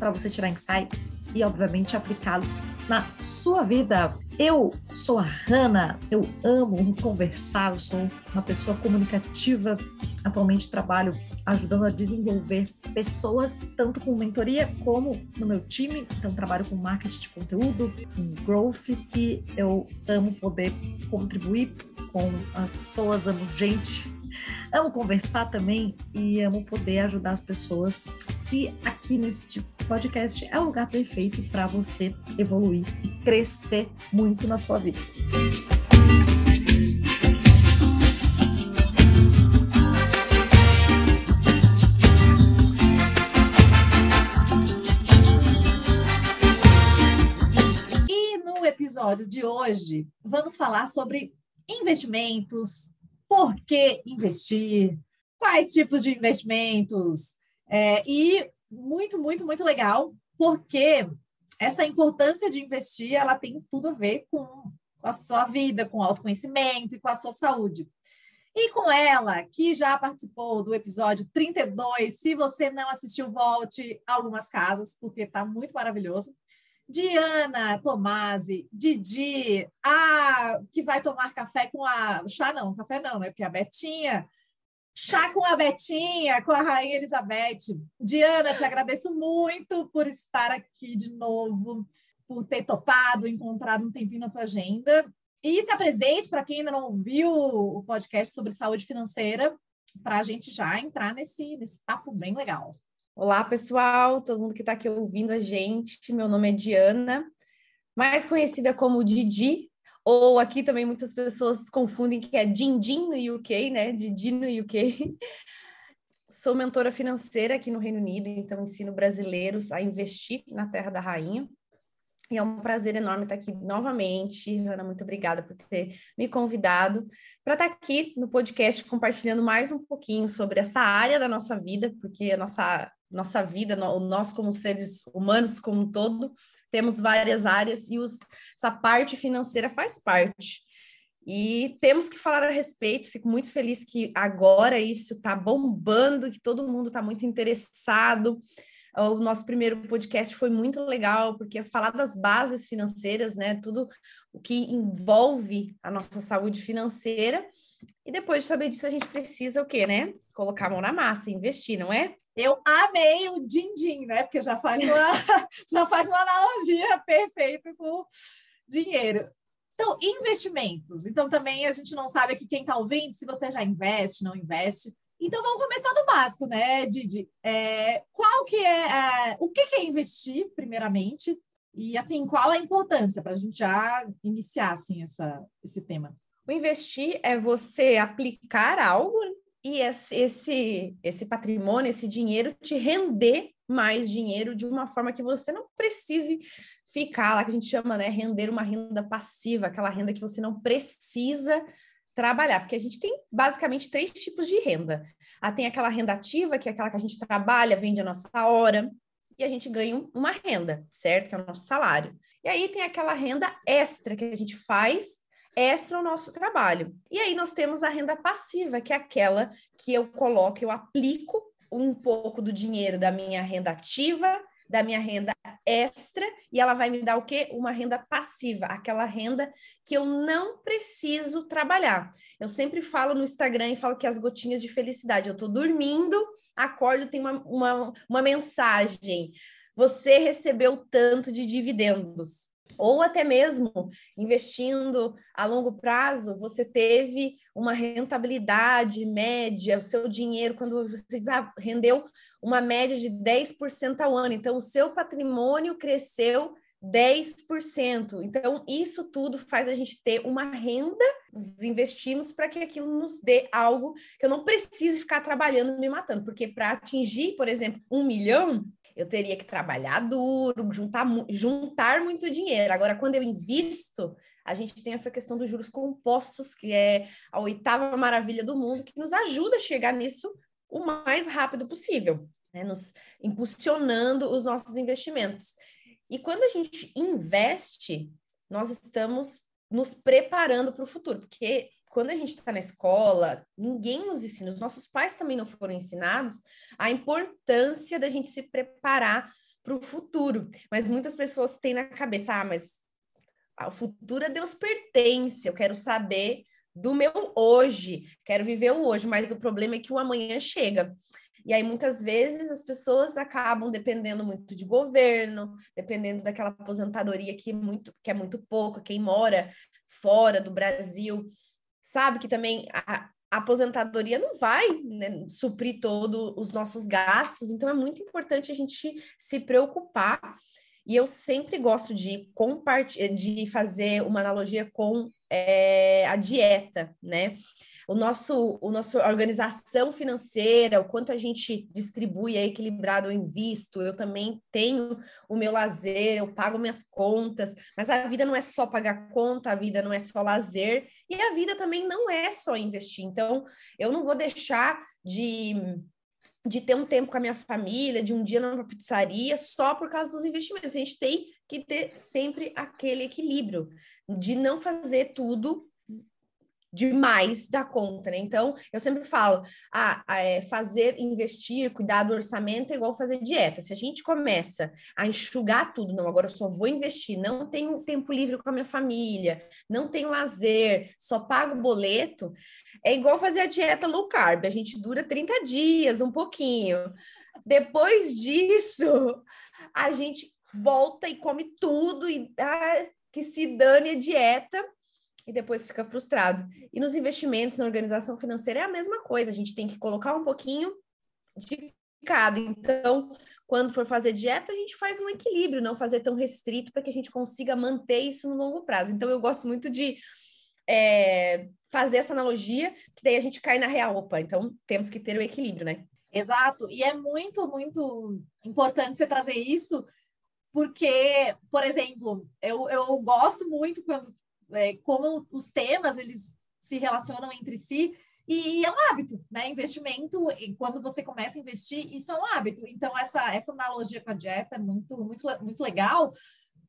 para você tirar insights e, obviamente, aplicá-los na sua vida. Eu sou a Hanna, eu amo conversar, eu sou uma pessoa comunicativa. Atualmente trabalho ajudando a desenvolver pessoas, tanto com mentoria como no meu time. Então, trabalho com marketing de conteúdo, com growth, e eu amo poder contribuir com as pessoas, amo gente Amo conversar também e amo poder ajudar as pessoas. E aqui neste podcast é o lugar perfeito para você evoluir e crescer muito na sua vida. E no episódio de hoje, vamos falar sobre investimentos, por que investir, quais tipos de investimentos, é, e muito, muito, muito legal, porque essa importância de investir, ela tem tudo a ver com, com a sua vida, com o autoconhecimento e com a sua saúde. E com ela, que já participou do episódio 32, se você não assistiu, volte algumas casas, porque está muito maravilhoso. Diana Tomasi, Didi, a que vai tomar café com a. Chá não, café não, né? Porque a Betinha. Chá com a Betinha, com a Rainha Elizabeth. Diana, te agradeço muito por estar aqui de novo, por ter topado, encontrado um tempinho na tua agenda. E se apresente para quem ainda não ouviu o podcast sobre saúde financeira, para a gente já entrar nesse, nesse papo bem legal. Olá, pessoal, todo mundo que está aqui ouvindo a gente. Meu nome é Diana, mais conhecida como Didi, ou aqui também muitas pessoas confundem que é Dindin no UK, né? Didi no UK. Sou mentora financeira aqui no Reino Unido, então ensino brasileiros a investir na Terra da Rainha. E é um prazer enorme estar aqui novamente. Ana, muito obrigada por ter me convidado para estar aqui no podcast compartilhando mais um pouquinho sobre essa área da nossa vida, porque a nossa, nossa vida, nós como seres humanos como um todo, temos várias áreas e os, essa parte financeira faz parte. E temos que falar a respeito. Fico muito feliz que agora isso está bombando, que todo mundo está muito interessado. O nosso primeiro podcast foi muito legal, porque falar das bases financeiras, né? Tudo o que envolve a nossa saúde financeira. E depois de saber disso, a gente precisa o quê, né? Colocar a mão na massa, investir, não é? Eu amei o din-din, né? Porque já faz uma, já faz uma analogia perfeita com dinheiro. Então, investimentos. Então, também a gente não sabe aqui quem está ouvindo se você já investe, não investe. Então vamos começar do básico, né, Didi? É, qual que é, é, o que, é investir, primeiramente, e assim qual a importância para a gente já iniciar assim essa, esse tema? O investir é você aplicar algo e esse, esse, esse patrimônio, esse dinheiro te render mais dinheiro de uma forma que você não precise ficar lá, que a gente chama, né, render uma renda passiva, aquela renda que você não precisa trabalhar, porque a gente tem basicamente três tipos de renda. Ah, tem aquela renda ativa, que é aquela que a gente trabalha, vende a nossa hora, e a gente ganha uma renda, certo? Que é o nosso salário. E aí tem aquela renda extra que a gente faz extra o nosso trabalho. E aí nós temos a renda passiva, que é aquela que eu coloco, eu aplico um pouco do dinheiro da minha renda ativa da minha renda extra e ela vai me dar o quê? Uma renda passiva, aquela renda que eu não preciso trabalhar. Eu sempre falo no Instagram e falo que as gotinhas de felicidade, eu tô dormindo, acordo, tem uma, uma, uma mensagem. Você recebeu tanto de dividendos ou até mesmo investindo a longo prazo, você teve uma rentabilidade média, o seu dinheiro, quando você ah, rendeu uma média de 10% ao ano, então o seu patrimônio cresceu 10%. Então, isso tudo faz a gente ter uma renda, nós investimos para que aquilo nos dê algo que eu não precise ficar trabalhando me matando, porque para atingir, por exemplo, um milhão, eu teria que trabalhar duro, juntar, juntar muito dinheiro. Agora, quando eu invisto, a gente tem essa questão dos juros compostos, que é a oitava maravilha do mundo, que nos ajuda a chegar nisso o mais rápido possível, né? nos impulsionando os nossos investimentos. E quando a gente investe, nós estamos nos preparando para o futuro, porque quando a gente está na escola, ninguém nos ensina, os nossos pais também não foram ensinados a importância da gente se preparar para o futuro. Mas muitas pessoas têm na cabeça, ah, mas o futuro a Deus pertence, eu quero saber do meu hoje, quero viver o hoje, mas o problema é que o amanhã chega. E aí, muitas vezes, as pessoas acabam dependendo muito de governo, dependendo daquela aposentadoria que é muito, que é muito pouco, quem mora fora do Brasil sabe que também a, a aposentadoria não vai né, suprir todos os nossos gastos, então é muito importante a gente se preocupar. E eu sempre gosto de compartilhar, de fazer uma analogia com é, a dieta, né? o nosso, o nosso organização financeira, o quanto a gente distribui é equilibrado, eu invisto, eu também tenho o meu lazer, eu pago minhas contas, mas a vida não é só pagar conta, a vida não é só lazer, e a vida também não é só investir. Então, eu não vou deixar de de ter um tempo com a minha família, de um dia numa pizzaria, só por causa dos investimentos. A gente tem que ter sempre aquele equilíbrio, de não fazer tudo demais da conta, né? Então, eu sempre falo, ah, é, fazer, investir, cuidar do orçamento é igual fazer dieta. Se a gente começa a enxugar tudo, não, agora eu só vou investir, não tenho tempo livre com a minha família, não tenho lazer, só pago boleto, é igual fazer a dieta low carb, a gente dura 30 dias, um pouquinho. Depois disso, a gente volta e come tudo e ah, que se dane a dieta e depois fica frustrado. E nos investimentos, na organização financeira, é a mesma coisa, a gente tem que colocar um pouquinho de cada. Então, quando for fazer dieta, a gente faz um equilíbrio, não fazer tão restrito para que a gente consiga manter isso no longo prazo. Então, eu gosto muito de é, fazer essa analogia, que daí a gente cai na real. Opa, então temos que ter o equilíbrio, né? Exato, e é muito, muito importante você trazer isso, porque, por exemplo, eu, eu gosto muito quando é, como os temas eles se relacionam entre si e é um hábito, né? Investimento, quando você começa a investir, isso é um hábito. Então, essa, essa analogia com a dieta é muito, muito, muito legal,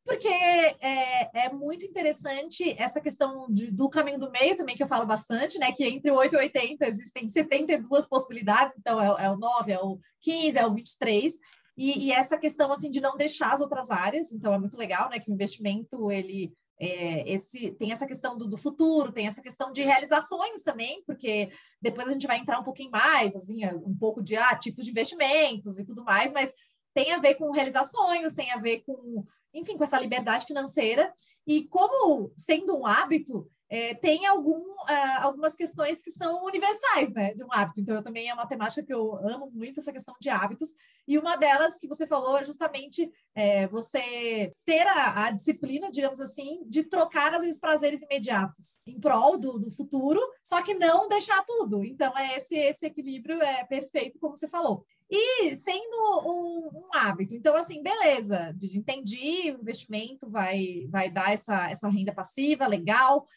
porque é, é muito interessante essa questão de, do caminho do meio também, que eu falo bastante, né? Que entre o 8 e 80 existem 72 possibilidades, então é, é o 9, é o 15, é o 23. E, e essa questão assim de não deixar as outras áreas, então é muito legal, né? Que o investimento ele é, esse, tem essa questão do, do, futuro, tem essa questão de realizações também, porque depois a gente vai entrar um pouquinho mais, assim, um pouco de ah, tipos de investimentos e tudo mais, mas tem a ver com realizar sonhos, tem a ver com, enfim, com essa liberdade financeira. E como sendo um hábito, é, tem algum, uh, algumas questões que são universais, né, de um hábito. Então, eu também é uma temática que eu amo muito, essa questão de hábitos. E uma delas que você falou é justamente é, você ter a, a, disciplina, digamos assim, de trocar, às vezes, prazeres imediatos em prol do, do futuro, só que não deixar tudo. Então, é esse, esse equilíbrio é perfeito, como você falou. E sendo um, um, hábito, então assim, beleza, entendi, o investimento vai, vai dar essa, essa renda passiva, legal,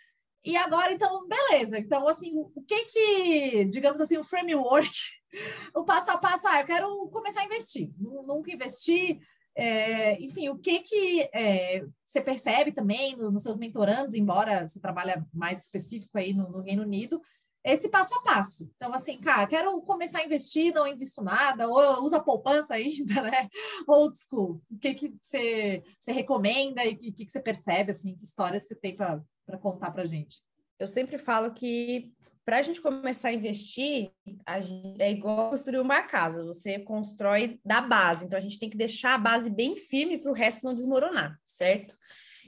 e agora, então, beleza. Então, assim, o que que, digamos assim, o framework, o passo a passo, ah, eu quero começar a investir. Nunca investi. É, enfim, o que que é, você percebe também nos seus mentorandos, embora você trabalhe mais específico aí no, no, Reino Unido, esse passo a passo. Então, assim, cara, quero começar a investir, não invisto nada, ou usa poupança ainda, né? Old school. O que que você, você recomenda e o que, que você percebe, assim, que histórias você tem para para contar para gente? Eu sempre falo que para a gente começar a investir, a gente, é igual construir uma casa, você constrói da base, então a gente tem que deixar a base bem firme para o resto não desmoronar, certo?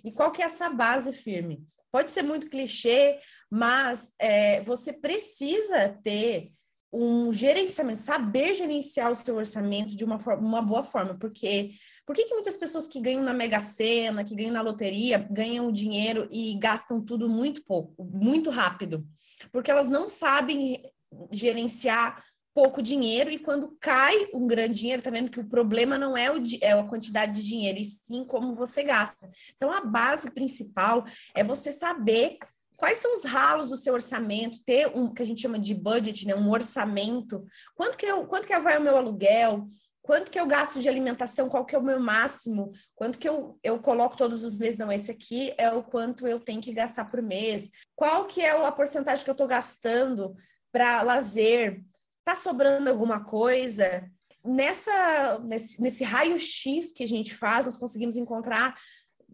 E qual que é essa base firme? Pode ser muito clichê, mas é, você precisa ter um gerenciamento, saber gerenciar o seu orçamento de uma, forma, uma boa forma, porque por que, que muitas pessoas que ganham na Mega Sena, que ganham na loteria, ganham o dinheiro e gastam tudo muito pouco, muito rápido? Porque elas não sabem gerenciar pouco dinheiro e quando cai um grande dinheiro, tá vendo que o problema não é, o, é a quantidade de dinheiro, e sim como você gasta. Então, a base principal é você saber quais são os ralos do seu orçamento, ter um que a gente chama de budget, né, um orçamento. Quanto que eu, quanto que vai o meu aluguel? Quanto que eu gasto de alimentação? Qual que é o meu máximo? Quanto que eu, eu coloco todos os meses? Não, esse aqui é o quanto eu tenho que gastar por mês. Qual que é a porcentagem que eu estou gastando para lazer? Tá sobrando alguma coisa? Nessa, nesse, nesse raio-x que a gente faz, nós conseguimos encontrar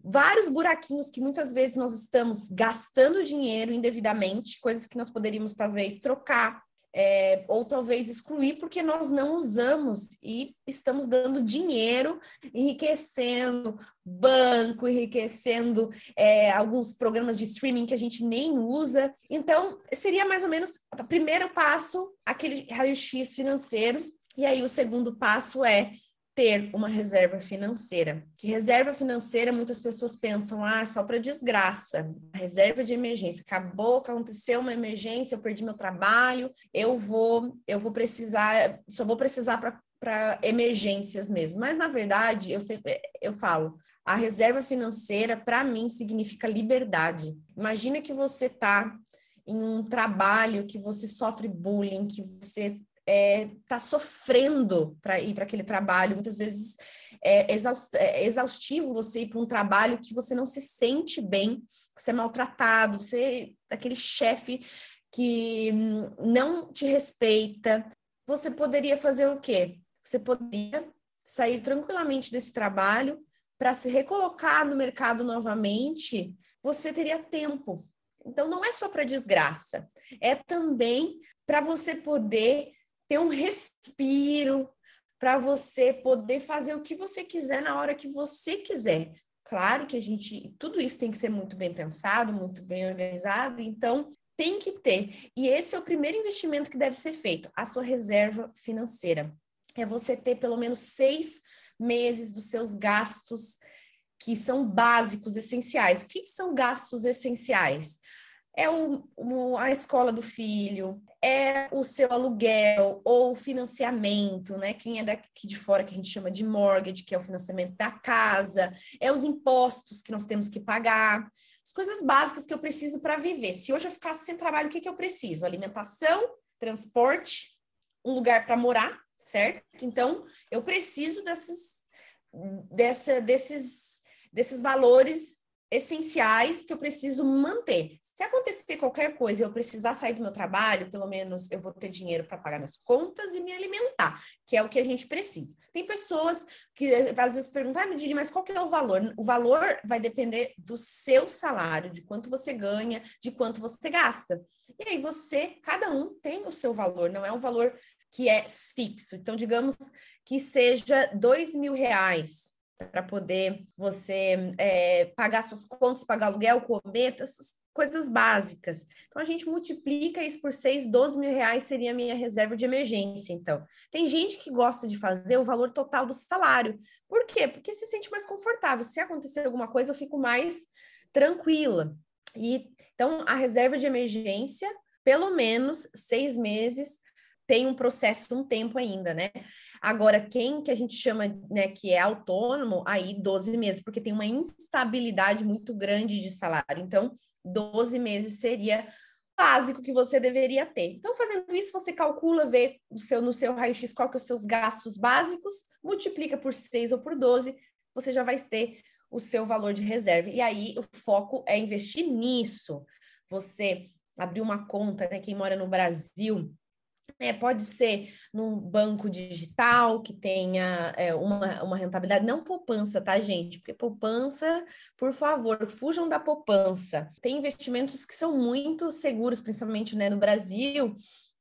vários buraquinhos que muitas vezes nós estamos gastando dinheiro indevidamente, coisas que nós poderíamos talvez trocar, é, ou talvez excluir porque nós não usamos e estamos dando dinheiro, enriquecendo banco, enriquecendo é, alguns programas de streaming que a gente nem usa. Então, seria mais ou menos o primeiro passo, aquele raio-x financeiro. E aí, o segundo passo é ter uma reserva financeira. Que reserva financeira, muitas pessoas pensam, ah, só para desgraça. Reserva de emergência. Acabou, aconteceu uma emergência, eu perdi meu trabalho, eu vou, eu vou precisar, só vou precisar para emergências mesmo. Mas na verdade, eu sempre eu falo, a reserva financeira para mim significa liberdade. Imagina que você está em um trabalho que você sofre bullying, que você é, tá sofrendo para ir para aquele trabalho. Muitas vezes é, é exaustivo você ir para um trabalho que você não se sente bem, você é maltratado, você aquele chefe que hum, não te respeita. Você poderia fazer o quê? Você poderia sair tranquilamente desse trabalho para se recolocar no mercado novamente. Você teria tempo. Então, não é só para desgraça, é também para você poder ter um respiro para você poder fazer o que você quiser na hora que você quiser. Claro que a gente, tudo isso tem que ser muito bem pensado, muito bem organizado, então tem que ter. E esse é o primeiro investimento que deve ser feito, a sua reserva financeira. É você ter pelo menos seis meses dos seus gastos que são básicos, essenciais. O que, são gastos essenciais? É o, o, a escola do filho, é o seu aluguel ou financiamento, né? Quem é daqui de fora que a gente chama de mortgage, que é o financiamento da casa, é os impostos que nós temos que pagar, as coisas básicas que eu preciso para viver. Se hoje eu ficasse sem trabalho, o que, que eu preciso? Alimentação, transporte, um lugar para morar, certo? Então, eu preciso desses, dessa, desses, desses valores essenciais que eu preciso manter. Se acontecer qualquer coisa e eu precisar sair do meu trabalho, pelo menos eu vou ter dinheiro para pagar minhas contas e me alimentar, que é o que a gente precisa. Tem pessoas que às vezes perguntam, ah, mas qual que é o valor? O valor vai depender do seu salário, de quanto você ganha, de quanto você gasta. E aí você, cada um tem o seu valor, não é um valor que é fixo. Então, digamos que seja dois mil reais para poder você é, pagar suas contas, pagar aluguel, comer, coisas básicas. Então, a gente multiplica isso por seis, 12 mil reais seria a minha reserva de emergência. Então, tem gente que gosta de fazer o valor total do salário. Por quê? Porque se sente mais confortável. Se acontecer alguma coisa, eu fico mais tranquila. E então, a reserva de emergência, pelo menos seis meses, tem um processo, um tempo ainda, né? Agora, quem que a gente chama, né, que é autônomo, aí 12 meses, porque tem uma instabilidade muito grande de salário. Então, 12 meses seria básico que você deveria ter. Então, fazendo isso, você calcula, vê o seu, no seu raio-x qual que é os seus gastos básicos, multiplica por 6 ou por 12, você já vai ter o seu valor de reserva. E aí, o foco é investir nisso. Você abrir uma conta, né? Quem mora no Brasil, é, pode ser num banco digital que tenha é, uma, uma rentabilidade, não poupança, tá, gente? Porque poupança, por favor, fujam da poupança. Tem investimentos que são muito seguros, principalmente né, no Brasil,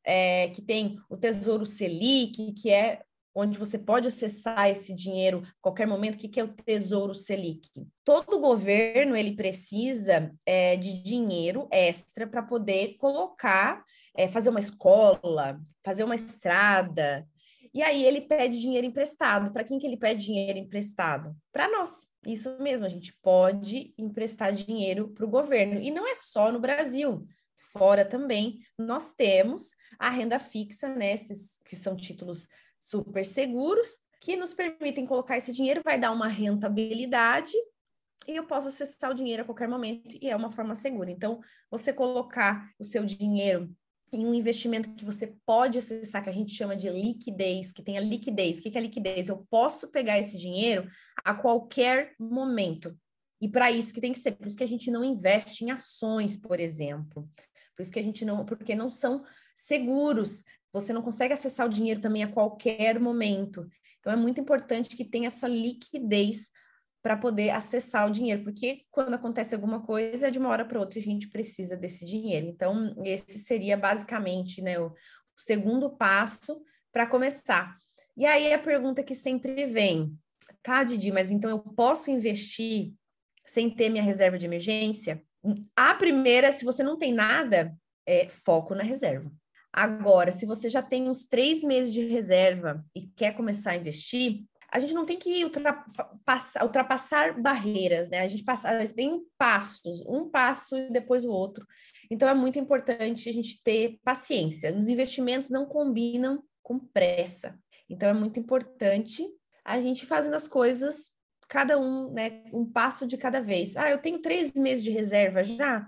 é, que tem o Tesouro Selic, que é onde você pode acessar esse dinheiro a qualquer momento. O que, é o Tesouro Selic? Todo governo ele precisa é, de dinheiro extra para poder colocar é, fazer uma escola, fazer uma estrada. E aí ele pede dinheiro emprestado. Para quem que ele pede dinheiro emprestado? Para nós. Isso mesmo, a gente pode emprestar dinheiro para o governo. E não é só no Brasil. fora também, nós temos a renda fixa, né? Esses que são títulos super seguros, que nos permitem colocar esse dinheiro, vai dar uma rentabilidade e eu posso acessar o dinheiro a qualquer momento e é uma forma segura. Então, você colocar o seu dinheiro em um investimento que você pode acessar, que a gente chama de liquidez, que tem a liquidez. O que é liquidez? Eu posso pegar esse dinheiro a qualquer momento. E para isso que tem que ser, por isso que a gente não investe em ações, por exemplo. Por isso que a gente não, porque não são seguros. Você não consegue acessar o dinheiro também a qualquer momento. Então é muito importante que tenha essa liquidez para poder acessar o dinheiro, porque quando acontece alguma coisa, de uma hora para outra a gente precisa desse dinheiro. Então, esse seria basicamente né, o segundo passo para começar. E aí a pergunta que sempre vem, tá, Didi, mas então eu posso investir sem ter minha reserva de emergência? A primeira, se você não tem nada, é foco na reserva. Agora, se você já tem uns três meses de reserva e quer começar a investir, a gente não tem que ultrapassar, ultrapassar barreiras, né? A gente, passa, a gente tem passos, um passo e depois o outro. Então é muito importante a gente ter paciência. Os investimentos não combinam com pressa. Então é muito importante a gente fazendo as coisas, cada um, né? Um passo de cada vez. Ah, eu tenho três meses de reserva já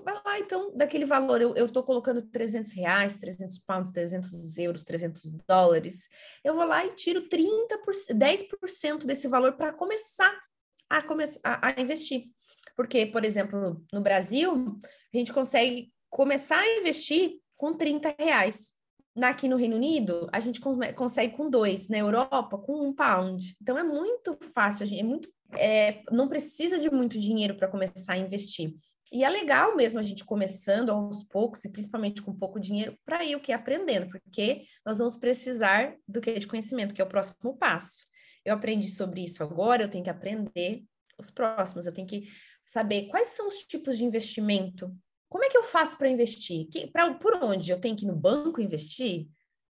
vai lá, então, daquele valor, eu estou colocando 300 reais, 300 pounds, 300 euros, 300 dólares, eu vou lá e tiro 30%, 10% desse valor para começar a, a, a investir. Porque, por exemplo, no Brasil, a gente consegue começar a investir com 30 reais. Aqui no Reino Unido, a gente consegue com dois, na Europa, com um pound. Então é muito fácil, é muito, é, não precisa de muito dinheiro para começar a investir. E é legal mesmo a gente começando aos poucos, e principalmente com pouco dinheiro, para ir o que? Aprendendo, porque nós vamos precisar do que? De conhecimento, que é o próximo passo. Eu aprendi sobre isso agora, eu tenho que aprender os próximos, eu tenho que saber quais são os tipos de investimento. Como é que eu faço para investir? Que, pra, por onde? Eu tenho que ir no banco investir?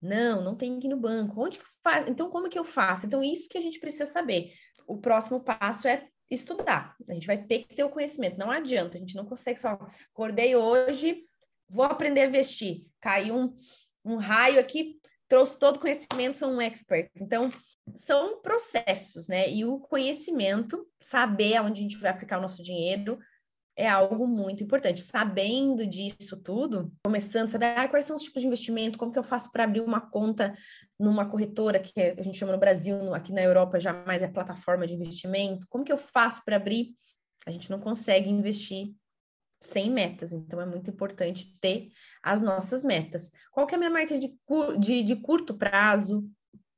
Não, não tenho que ir no banco. Onde que faz? Então, como que eu faço? Então, isso que a gente precisa saber. O próximo passo é estudar. A gente vai ter que ter o conhecimento. Não adianta, a gente não consegue só acordei hoje, vou aprender a vestir. Caiu um, um raio aqui, trouxe todo o conhecimento, sou um expert. Então, são processos, né? E o conhecimento, saber aonde a gente vai aplicar o nosso dinheiro, é algo muito importante. Sabendo disso tudo, começando a saber ah, quais são os tipos de investimento, como que eu faço para abrir uma conta numa corretora que é, a gente chama no Brasil, aqui na Europa já mais é plataforma de investimento, como que eu faço para abrir? A gente não consegue investir sem metas, então é muito importante ter as nossas metas. Qual que é a minha meta de, de, de curto prazo,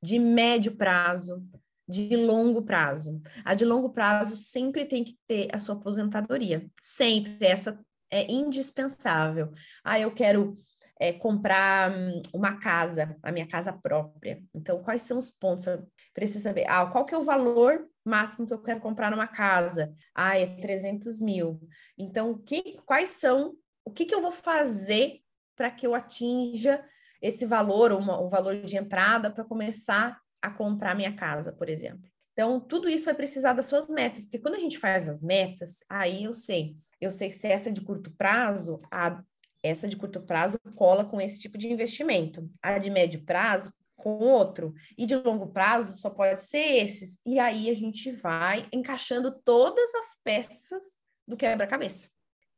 de médio prazo, de longo prazo. A de longo prazo sempre tem que ter a sua aposentadoria. Sempre. Essa é indispensável. Ah, eu quero é, comprar hum, uma casa, a minha casa própria. Então, quais são os pontos? Preciso saber. Ah, qual que é o valor máximo que eu quero comprar numa casa? Ah, é 300 mil. Então, que, quais são... O que, que eu vou fazer para que eu atinja esse valor, uma, o valor de entrada, para começar a comprar minha casa, por exemplo. Então, tudo isso vai precisar das suas metas, porque quando a gente faz as metas, aí eu sei, eu sei se essa de curto prazo, a, essa de curto prazo cola com esse tipo de investimento, a de médio prazo com outro, e de longo prazo só pode ser esses. E aí a gente vai encaixando todas as peças do quebra-cabeça.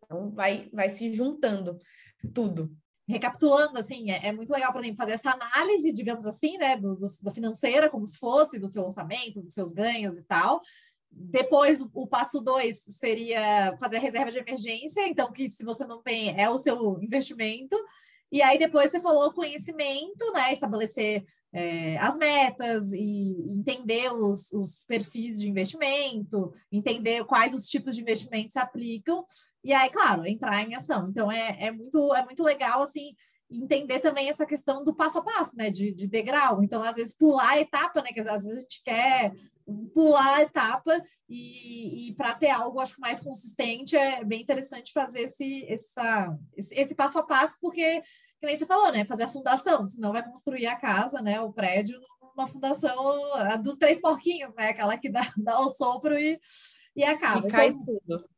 Então, vai, vai se juntando tudo recapitulando, assim, é, é, muito legal, por exemplo, fazer essa análise, digamos assim, né, do, do, da financeira, como se fosse, do seu orçamento, dos seus ganhos e tal. Depois, o, passo dois seria fazer a reserva de emergência, então, que se você não tem, é o seu investimento. E aí, depois, você falou conhecimento, né, estabelecer é, as metas e entender os, os perfis de investimento, entender quais os tipos de investimentos se aplicam e aí, claro, entrar em ação. Então, é, é, muito, é muito legal, assim, entender também essa questão do passo a passo, né, de, de degrau. Então, às vezes, pular a etapa, né, que às vezes a gente quer pular a etapa e, e para ter algo, acho que mais consistente, é bem interessante fazer esse, essa, esse passo a passo, porque, que nem você falou, né, fazer a fundação, senão vai construir a casa, né, o prédio, uma fundação a do três porquinhos, né, aquela que dá, dá o sopro e, e acaba. E cai então, tudo.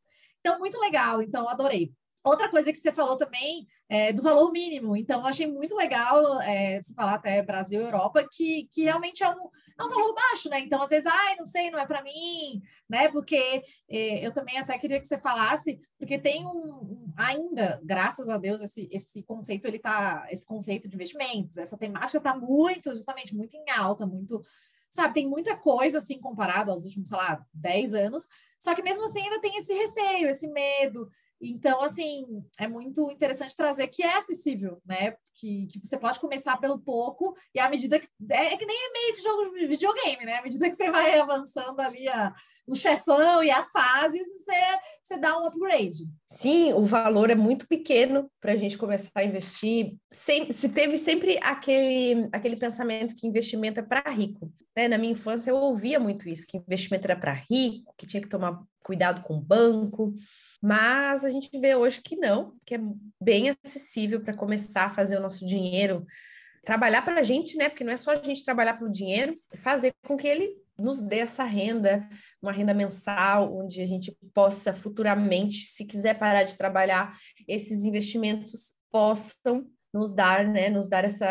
Então, muito legal. Então, adorei. Outra coisa que você falou também é do valor mínimo. Então, eu achei muito legal é, se falar até Brasil Europa, que, que realmente é um, é um valor baixo, né? Então, às vezes, ai, não sei, não é para mim, né? Porque é, eu também até queria que você falasse, porque tem um, um, ainda, graças a Deus, esse, esse conceito, ele tá, esse conceito de investimentos, essa temática está muito, justamente, muito em alta, muito sabe, tem muita coisa assim comparado aos últimos, sei lá, 10 anos, só que mesmo assim ainda tem esse receio, esse medo, então, assim, é muito interessante trazer que é acessível, né? Que, que você pode começar pelo pouco, e à medida que. É, é que nem é meio que jogo de videogame, né? À medida que você vai avançando ali a, o chefão e as fases, você, você dá um upgrade. Sim, o valor é muito pequeno para a gente começar a investir. Sem, se teve sempre aquele, aquele pensamento que investimento é para rico. Né? Na minha infância, eu ouvia muito isso: que investimento era para rico, que tinha que tomar cuidado com o banco. Mas a gente vê hoje que não, que é bem acessível para começar a fazer o nosso dinheiro trabalhar para a gente, né? Porque não é só a gente trabalhar pelo dinheiro, é fazer com que ele nos dê essa renda, uma renda mensal, onde a gente possa futuramente, se quiser parar de trabalhar, esses investimentos possam nos dar, né? Nos dar essa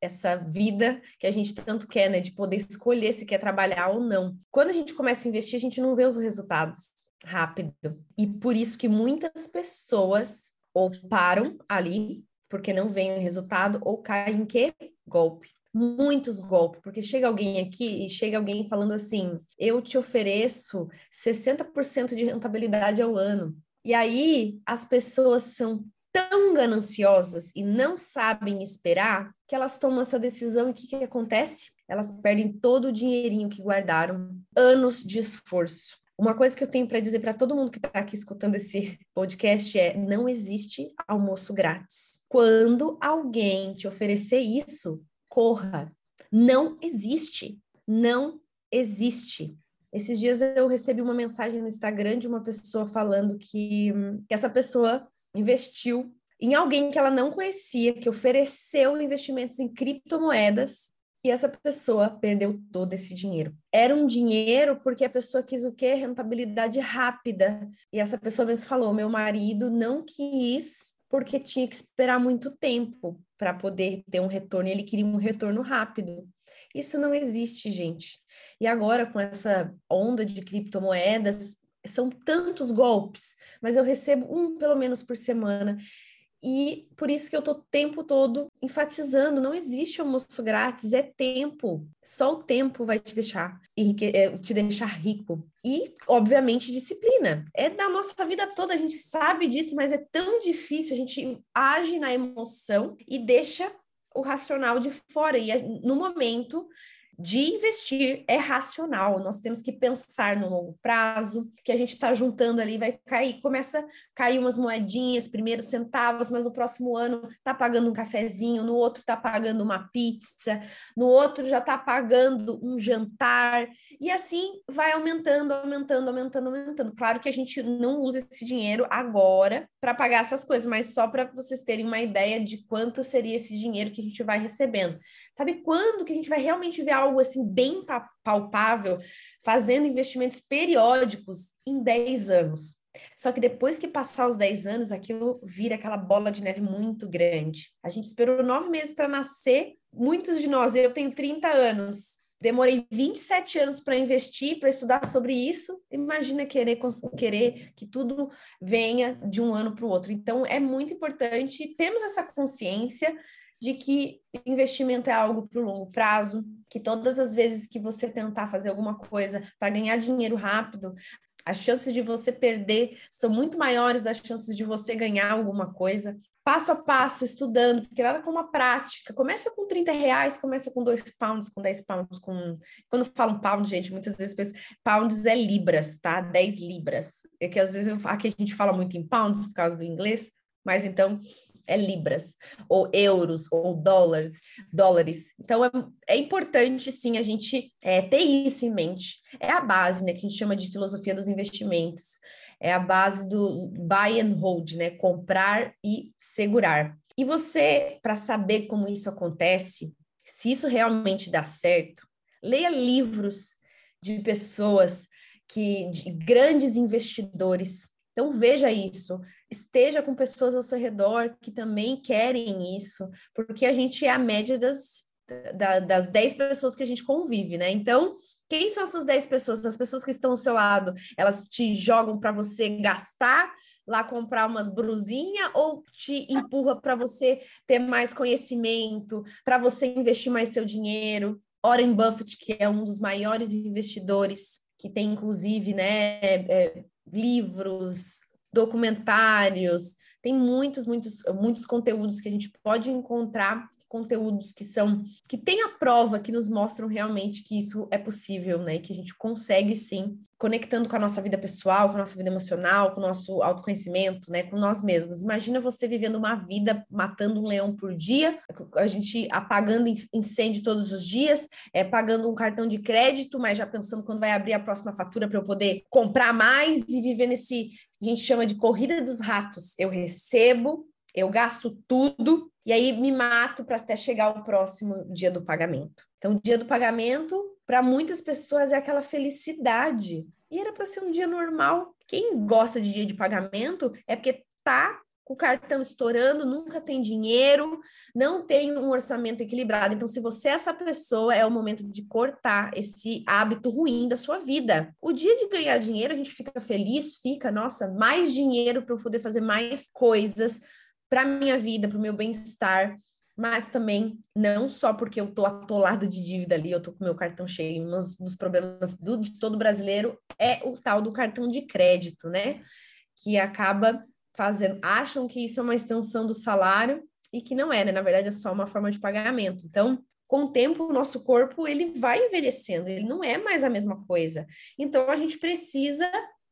essa vida que a gente tanto quer, né? De poder escolher se quer trabalhar ou não. Quando a gente começa a investir, a gente não vê os resultados rápido. E por isso que muitas pessoas ou param ali, porque não vem o resultado, ou caem em quê? Golpe. Muitos golpes, porque chega alguém aqui e chega alguém falando assim: eu te ofereço 60% de rentabilidade ao ano. E aí as pessoas são tão gananciosas e não sabem esperar que elas tomam essa decisão e o que, que acontece? Elas perdem todo o dinheirinho que guardaram, anos de esforço. Uma coisa que eu tenho para dizer para todo mundo que está aqui escutando esse podcast é: não existe almoço grátis. Quando alguém te oferecer isso, corra. Não existe. Não existe. Esses dias eu recebi uma mensagem no Instagram de uma pessoa falando que, que essa pessoa investiu em alguém que ela não conhecia, que ofereceu investimentos em criptomoedas e essa pessoa perdeu todo esse dinheiro. Era um dinheiro porque a pessoa quis o quê? Rentabilidade rápida. E essa pessoa mesmo falou: meu marido não quis porque tinha que esperar muito tempo para poder ter um retorno, ele queria um retorno rápido. Isso não existe, gente. E agora, com essa onda de criptomoedas, são tantos golpes, mas eu recebo um pelo menos por semana. E por isso que eu tô o tempo todo enfatizando, não existe almoço grátis, é tempo. Só o tempo vai te deixar é, te deixar rico. E, obviamente, disciplina. É da nossa vida toda, a gente sabe disso, mas é tão difícil, a gente age na emoção e deixa o racional de fora. E no momento de investir é racional. Nós temos que pensar no longo prazo, que a gente está juntando ali, vai cair, começa a cair umas moedinhas, primeiro centavos, mas no próximo ano está pagando um cafezinho, no outro está pagando uma pizza, no outro já está pagando um jantar, e assim vai aumentando, aumentando, aumentando, aumentando. Claro que a gente não usa esse dinheiro agora para pagar essas coisas, mas só para vocês terem uma ideia de quanto seria esse dinheiro que a gente vai recebendo. Sabe quando que a gente vai realmente ver algo assim bem palpável, fazendo investimentos periódicos em 10 anos? Só que depois que passar os 10 anos, aquilo vira aquela bola de neve muito grande. A gente esperou nove meses para nascer. Muitos de nós, eu tenho 30 anos, demorei 27 anos para investir, para estudar sobre isso. Imagina querer, querer que tudo venha de um ano para o outro. Então, é muito importante termos essa consciência de que investimento é algo para o longo prazo, que todas as vezes que você tentar fazer alguma coisa para ganhar dinheiro rápido, as chances de você perder são muito maiores das chances de você ganhar alguma coisa. Passo a passo, estudando, porque nada como uma prática. Começa com 30 reais, começa com 2 pounds, com 10 pounds, com. Quando falam pound, gente, muitas vezes penso, pounds é libras, tá? 10 libras. É que às vezes eu, aqui a gente fala muito em pounds por causa do inglês, mas então é libras, ou euros, ou dólares, dólares. Então, é, é importante, sim, a gente é, ter isso em mente. É a base, né, que a gente chama de filosofia dos investimentos. É a base do buy and hold, né, comprar e segurar. E você, para saber como isso acontece, se isso realmente dá certo, leia livros de pessoas que, de grandes investidores Então veja isso, esteja com pessoas ao seu redor que também querem isso, porque a gente é a média das, da, das 10 pessoas que a gente convive, né? Então, quem são essas 10 pessoas? As pessoas que estão ao seu lado, elas te jogam para você gastar lá comprar umas brusinhas ou te empurra para você ter mais conhecimento, para você investir mais seu dinheiro? Warren Buffett, que é um dos maiores investidores, que tem inclusive né, é, livros, documentários, tem muitos, muitos, muitos conteúdos que a gente pode encontrar, conteúdos que são, que tem a prova, que nos mostram realmente que isso é possível, né? Que a gente consegue sim, conectando com a nossa vida pessoal, com a nossa vida emocional, com o nosso autoconhecimento, né? Com nós mesmos. Imagina você vivendo uma vida matando um leão por dia, a gente apagando incêndio todos os dias, é, pagando um cartão de crédito, mas já pensando quando vai abrir a próxima fatura para eu poder comprar mais e viver nesse a gente chama de corrida dos ratos. Eu recebo, eu gasto tudo e aí me mato para até chegar o próximo dia do pagamento. Então, o dia do pagamento, para muitas pessoas, é aquela felicidade. E era para ser um dia normal. Quem gosta de dia de pagamento é porque tá com o cartão estourando, nunca tem dinheiro, não tem um orçamento equilibrado. Então, se você é essa pessoa, é o momento de cortar esse hábito ruim da sua vida. O dia de ganhar dinheiro, a gente fica feliz, fica, nossa, mais dinheiro para eu poder fazer mais coisas para minha vida, para o meu bem-estar mas também não só porque eu tô atolado de dívida ali, eu tô com meu cartão cheio, um dos problemas do, de todo brasileiro é o tal do cartão de crédito, né? Que acaba fazendo, acham que isso é uma extensão do salário e que não é, né? Na verdade, é só uma forma de pagamento. Então, com o tempo, o nosso corpo ele vai envelhecendo, ele não é mais a mesma coisa. Então, a gente precisa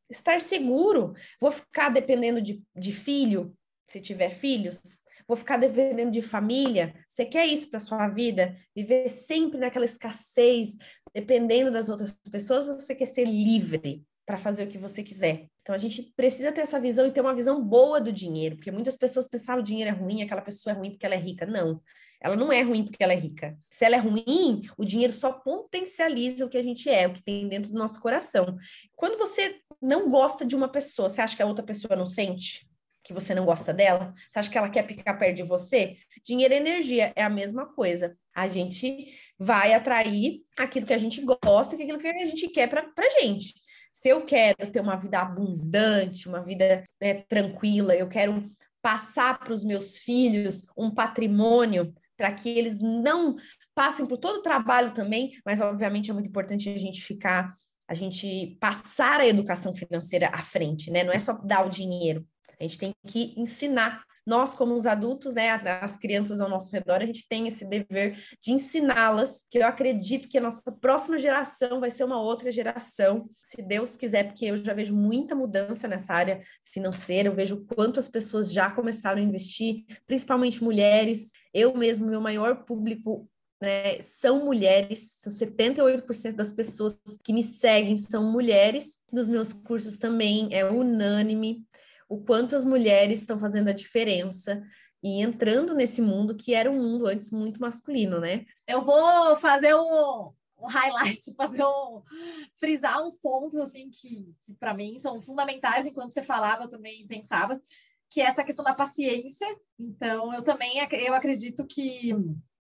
estar seguro. Vou ficar dependendo de, de filho, se tiver filhos, vou ficar dependendo de família. Você quer isso para sua vida? Viver sempre naquela escassez, dependendo das outras pessoas, ou você quer ser livre? para fazer o que você quiser. Então a gente precisa ter essa visão e ter uma visão boa do dinheiro, porque muitas pessoas pensam que ah, o dinheiro é ruim, aquela pessoa é ruim porque ela é rica. Não. Ela não é ruim porque ela é rica. Se ela é ruim, o dinheiro só potencializa o que a gente é, o que tem dentro do nosso coração. Quando você não gosta de uma pessoa, você acha que a outra pessoa não sente? Que você não gosta dela? Você acha que ela quer ficar perto de você? Dinheiro e energia é a mesma coisa. A gente vai atrair aquilo que a gente gosta e aquilo que a gente quer para a gente. Se eu quero ter uma vida abundante, uma vida né, tranquila, eu quero passar para os meus filhos um patrimônio para que eles não passem por todo o trabalho também, mas obviamente é muito importante a gente ficar, a gente passar a educação financeira à frente, né? Não é só dar o dinheiro, a gente tem que ensinar nós, como os adultos, né, as crianças ao nosso redor, a gente tem esse dever de ensiná-las, que eu acredito que a nossa próxima geração vai ser uma outra geração, se Deus quiser, porque eu já vejo muita mudança nessa área financeira, eu vejo quanto as pessoas já começaram a investir, principalmente mulheres. Eu mesmo, meu maior público né, são mulheres, são 78% das pessoas que me seguem são mulheres. Nos meus cursos também é unânime o quanto as mulheres estão fazendo a diferença e entrando nesse mundo que era um mundo antes muito masculino, né? Eu vou fazer um, um highlight, fazer um frisar uns pontos assim que, que para mim são fundamentais. Enquanto você falava, eu também pensava que é essa questão da paciência. Então, eu também eu acredito que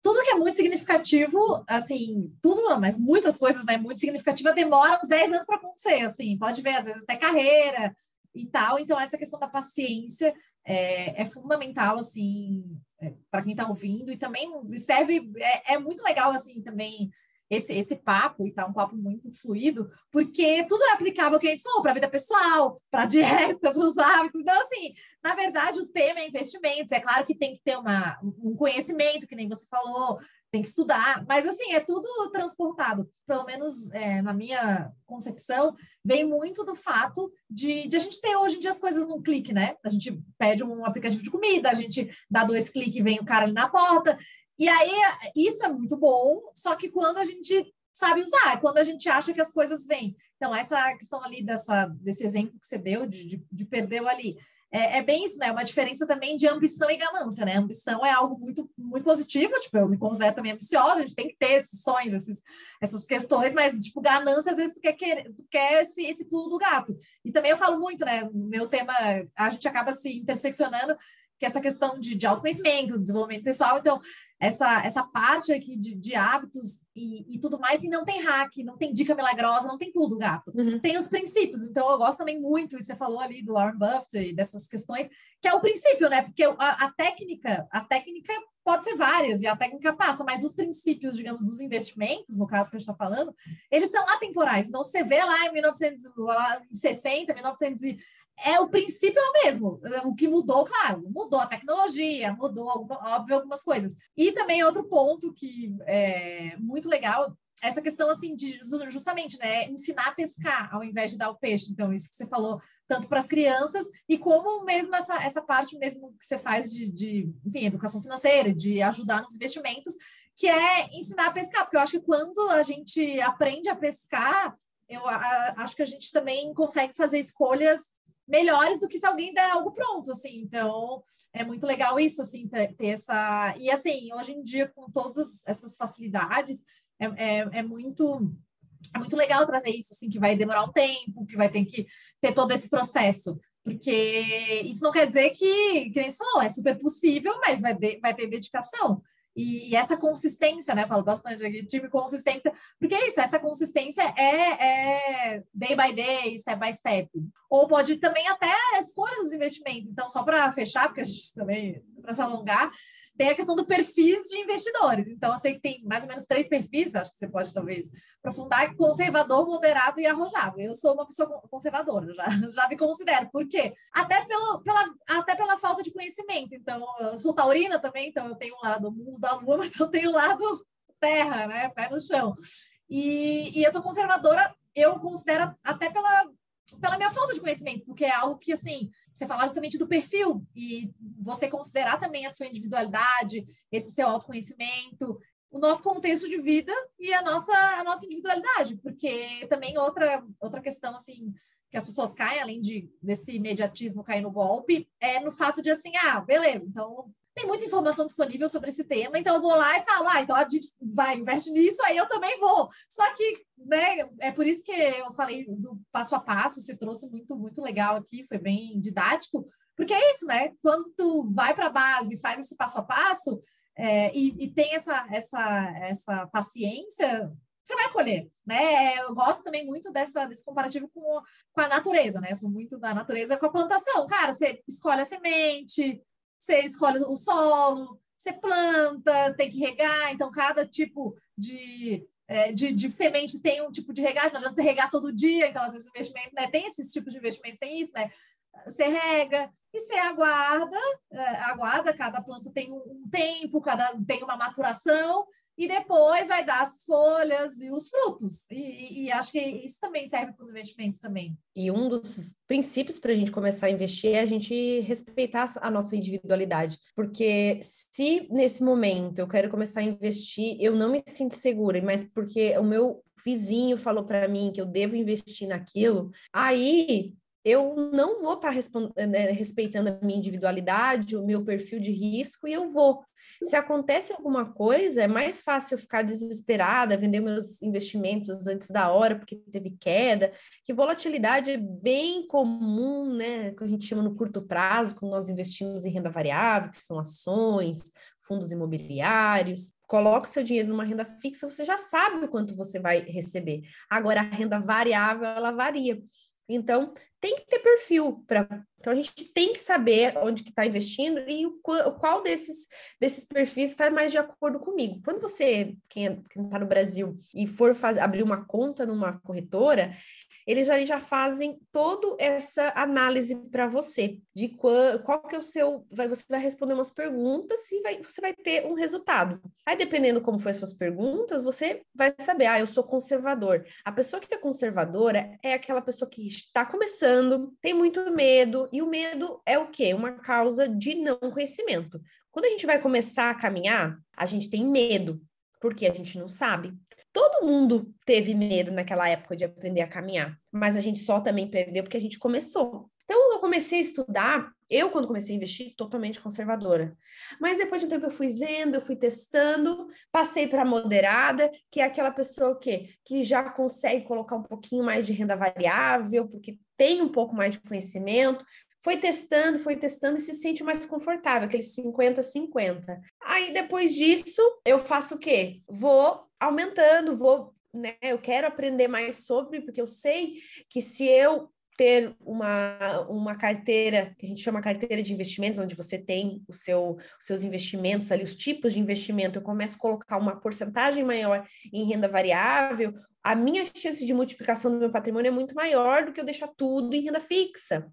tudo que é muito significativo, assim, tudo mas muitas coisas, né, muito significativa, demora uns 10 anos para acontecer, assim, pode ver, às vezes até carreira, e tal. Então, essa questão da paciência é, é fundamental, assim, é, para quem está ouvindo, e também serve, é, é, muito legal, assim, também. Esse, esse papo, e tá um papo muito fluido, porque tudo é aplicável que a gente falou para a vida pessoal, para a dieta, para os hábitos. Então, assim, na verdade, o tema é investimentos. É claro que tem que ter uma, um conhecimento, que nem você falou, tem que estudar, mas assim, é tudo transportado. Pelo menos é, na minha concepção, vem muito do fato de, de, a gente ter hoje em dia as coisas num clique, né? A gente pede um aplicativo de comida, a gente dá dois cliques e vem o cara ali na porta. E aí, isso é muito bom, só que quando a gente sabe usar, é quando a gente acha que as coisas vêm. Então, essa questão ali dessa, desse exemplo que você deu de, de, de perdeu ali, é, é, bem isso, né? Uma diferença também de ambição e ganância, né? Ambição é algo muito, muito positivo, tipo, eu me considero também ambiciosa, a gente tem que ter esses sonhos, esses, essas questões, mas, tipo, ganância, às vezes tu quer, querer, tu quer esse, esse pulo do gato. E também eu falo muito, né? No meu tema, a gente acaba se interseccionando, que é essa questão de, de autoconhecimento, desenvolvimento pessoal, então essa, essa parte aqui de, de hábitos e, e, tudo mais, e não tem hack, não tem dica milagrosa, não tem tudo, gato. Uhum. Tem os princípios. Então, eu gosto também muito, e você falou ali do Warren Buffett e dessas questões, que é o princípio, né? Porque a, a técnica, a técnica pode ser várias, e a técnica passa, mas os princípios, digamos, dos investimentos, no caso que a gente está falando, eles são atemporais. Então, você vê lá em 1960, 1900 é o princípio é o mesmo. O que mudou, claro, mudou a tecnologia, mudou, óbvio, algumas coisas. E também outro ponto que é muito legal essa questão assim de justamente né ensinar a pescar ao invés de dar o peixe então isso que você falou tanto para as crianças e como mesmo essa, essa parte mesmo que você faz de, de enfim educação financeira de ajudar nos investimentos que é ensinar a pescar porque eu acho que quando a gente aprende a pescar eu a, acho que a gente também consegue fazer escolhas melhores do que se alguém der algo pronto, assim. Então, é muito legal isso, assim, ter, ter essa... E, assim, hoje em dia, com todas essas facilidades, é, é, é, muito... É muito legal trazer isso, assim, que vai demorar um tempo, que vai ter que ter todo esse processo. Porque isso não quer dizer que, que nem você falou, é super possível, mas vai, de, vai ter dedicação. E, essa consistência, né? Falo bastante aqui, time consistência, porque é isso, essa consistência é, é day by day, step by step. Ou pode também até a escolha dos investimentos. Então, só para fechar, porque a gente também, para se alongar, tem a questão do perfis de investidores. Então, eu sei que tem mais ou menos três perfis, acho que você pode talvez aprofundar, conservador, moderado e arrojado. Eu sou uma pessoa conservadora, já, já me considero. Por quê? Até, pelo, pela, até pela falta de conhecimento. Então, eu sou taurina também, então eu tenho um lado mundo da lua, mas eu tenho um lado terra, né? Pé no chão. E, e eu sou conservadora, eu considero até pela, pela minha falta de conhecimento, porque é algo que, assim, você falar justamente do perfil e você considerar também a sua individualidade, esse seu autoconhecimento, o nosso contexto de vida e a nossa, a nossa individualidade, porque também outra, outra questão, assim, que as pessoas caem, além de desse imediatismo cair no golpe, é no fato de assim, ah, beleza, então tem muita informação disponível sobre esse tema, então eu vou lá e falo, ah, então a gente vai, investe nisso, aí eu também vou. Só que, né, é por isso que eu falei do passo a passo, você trouxe muito, muito legal aqui, foi bem didático, porque é isso, né? Quando tu vai para a base, faz esse passo a passo é, e, e, tem essa, essa, essa paciência, você vai colher, né? Eu gosto também muito dessa, desse comparativo com, com a natureza, né? Eu sou muito da natureza com a plantação. Cara, você escolhe a semente, você escolhe o solo, você planta, tem que regar, então cada tipo de, é, de, de, semente tem um tipo de regagem, não adianta regar todo dia, então às vezes investimento, né, tem esses tipos de investimentos, tem isso, né? Você rega e você aguarda, é, aguarda, cada planta tem um, um tempo, cada tem uma maturação, e depois vai dar as folhas e os frutos. E, e acho que isso também serve para os investimentos também. E um dos princípios para a gente começar a investir é a gente respeitar a nossa individualidade. Porque se nesse momento eu quero começar a investir, eu não me sinto segura, mas porque o meu vizinho falou para mim que eu devo investir naquilo, aí eu não vou estar tá né, respeitando a minha individualidade, o meu perfil de risco, e eu vou. Se acontece alguma coisa, é mais fácil eu ficar desesperada, vender meus investimentos antes da hora, porque teve queda, que volatilidade é bem comum, né? Que a gente chama no curto prazo, quando nós investimos em renda variável, que são ações, fundos imobiliários. Coloca o seu dinheiro numa renda fixa, você já sabe o quanto você vai receber. Agora, a renda variável, ela varia. Então, tem que ter perfil para. Então, a gente tem que saber onde que está investindo e o, qual desses, desses perfis está mais de acordo comigo. Quando você, quem é, está no Brasil, e for fazer, abrir uma conta numa corretora, eles já, já fazem toda essa análise para você de qual, qual que é o seu. Vai, você vai responder umas perguntas e vai, você vai ter um resultado. Aí, dependendo como foi as suas perguntas, você vai saber, ah, eu sou conservador. A pessoa que é conservadora é aquela pessoa que está começando, tem muito medo, e o medo é o quê? Uma causa de não conhecimento. Quando a gente vai começar a caminhar, a gente tem medo, porque a gente não sabe. Todo mundo teve medo naquela época de aprender a caminhar, mas a gente só também perdeu porque a gente começou. Então, eu comecei a estudar, eu, quando comecei a investir, totalmente conservadora. Mas depois de um tempo eu fui vendo, eu fui testando, passei para moderada, que é aquela pessoa que, que já consegue colocar um pouquinho mais de renda variável, porque tem um pouco mais de conhecimento, foi testando, foi testando e se sente mais confortável, aquele 50-50. Aí depois disso, eu faço o quê? Vou aumentando, vou, né? Eu quero aprender mais sobre, porque eu sei que se eu ter uma, uma carteira, que a gente chama carteira de investimentos, onde você tem o seu, os seus investimentos ali, os tipos de investimento, eu começo a colocar uma porcentagem maior em renda variável, a minha chance de multiplicação do meu patrimônio é muito maior do que eu deixar tudo em renda fixa.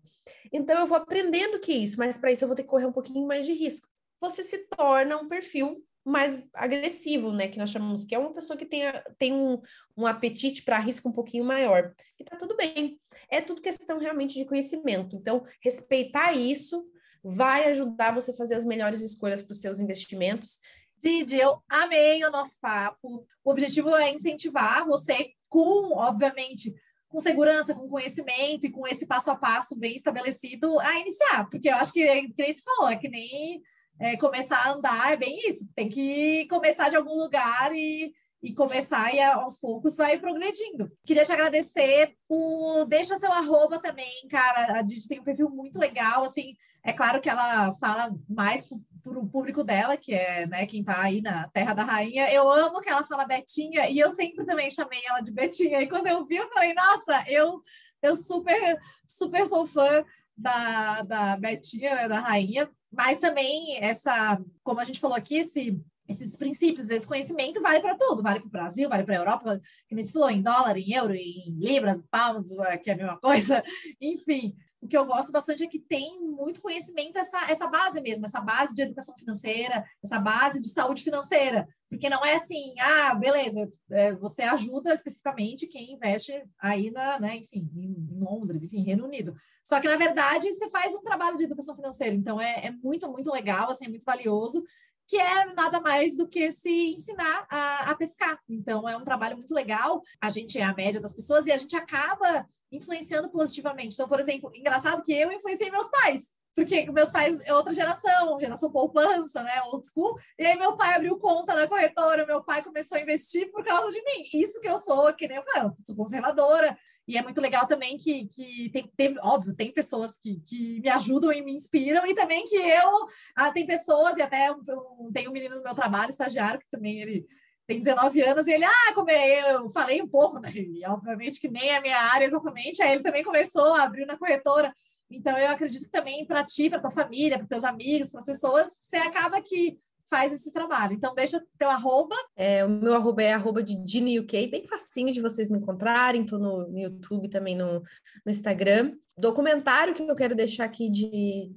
Então, eu vou aprendendo que isso, mas para isso eu vou ter que correr um pouquinho mais de risco. Você se torna um perfil mais agressivo, né? Que nós chamamos que é uma pessoa que tem, tem um, um apetite para risco um pouquinho maior. E tá tudo bem. É tudo questão realmente de conhecimento. Então, respeitar isso vai ajudar você a fazer as melhores escolhas para os seus investimentos. Didi, eu amei o nosso papo. O objetivo é incentivar você com, obviamente, com segurança, com conhecimento e com esse passo a passo bem estabelecido a iniciar. Porque eu acho que, que nem se falou, é que nem é, começar a andar é bem isso. Tem que começar de algum lugar e, e começar e aos poucos vai progredindo. Queria te agradecer o deixa seu arroba também, cara. A Didi tem um perfil muito legal, assim. É claro que ela fala mais para o público dela, que é né, quem está aí na Terra da Rainha. Eu amo que ela fala Betinha, e eu sempre também chamei ela de Betinha. E quando eu vi, eu falei, nossa, eu, eu super, super sou fã da, da Betinha, né, da Rainha mas também essa, como a gente falou aqui, esse, esses princípios, esse conhecimento vale para tudo, vale para o Brasil, vale para a Europa, que nem se falou, em dólar, em euro, em libras, pounds, que é a mesma coisa, enfim. O que eu gosto bastante é que tem muito conhecimento, essa, essa base mesmo, essa base de educação financeira, essa base de saúde financeira. Porque não é assim, ah, beleza, é, você ajuda especificamente quem investe aí na, né, enfim, em Londres, enfim, Reino Unido. Só que, na verdade, você faz um trabalho de educação financeira. Então, é, é muito, muito legal, assim, é muito valioso que é nada mais do que se ensinar a, a, pescar. Então, é um trabalho muito legal. A gente é a média das pessoas e a gente acaba influenciando positivamente. Então, por exemplo, engraçado que eu influenciei meus pais. Porque meus pais é outra geração, geração poupança, né? Old school. E aí meu pai abriu conta na corretora, meu pai começou a investir por causa de mim. Isso que eu sou, que nem eu falei, eu sou conservadora. E é muito legal também que, que tem, teve, óbvio, tem pessoas que, que me ajudam e me inspiram, e também que eu, ah, tem pessoas, e até um, tem um menino no meu trabalho, estagiário, que também ele tem 19 anos, e ele, ah, como é, eu falei um pouco, né? E obviamente que nem a minha área exatamente, aí ele também começou a abrir na corretora. Então, eu acredito também para ti, para tua família, para teus amigos, para as pessoas, você acaba que faz esse trabalho. Então, deixa teu arroba. É, o meu arroba é arroba de Dini UK, bem facinho de vocês me encontrarem. Estou no, no, YouTube, também no, no Instagram. Documentário que eu quero deixar aqui de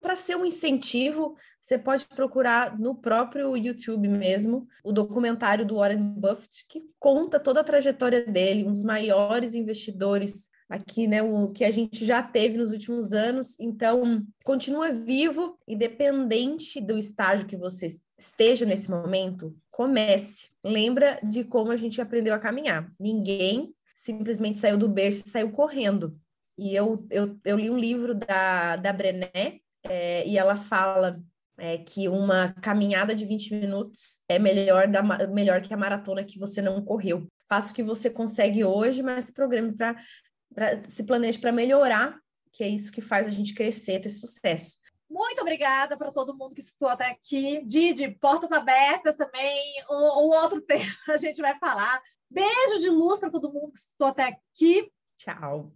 para ser um incentivo, você pode procurar no próprio YouTube mesmo o documentário do Warren Buffett, que conta toda a trajetória dele, um dos maiores investidores aqui, né, o que a gente já teve nos últimos anos. Então, continua vivo, independente do estágio que você esteja nesse momento, comece. Lembra de como a gente aprendeu a caminhar. Ninguém simplesmente saiu do berço e saiu correndo. E eu, eu, eu li um livro da, da Brené, é, e ela fala é, que uma caminhada de 20 minutos é melhor, da, melhor que a maratona que você não correu. Faça o que você consegue hoje, mas programe para se planeje para melhorar, que é isso que faz a gente crescer, ter sucesso. Muito obrigada para todo mundo que escutou até aqui. Didi, portas abertas também. O, o outro tema a gente vai falar. Beijo de luz para todo mundo que escutou até aqui. Tchau.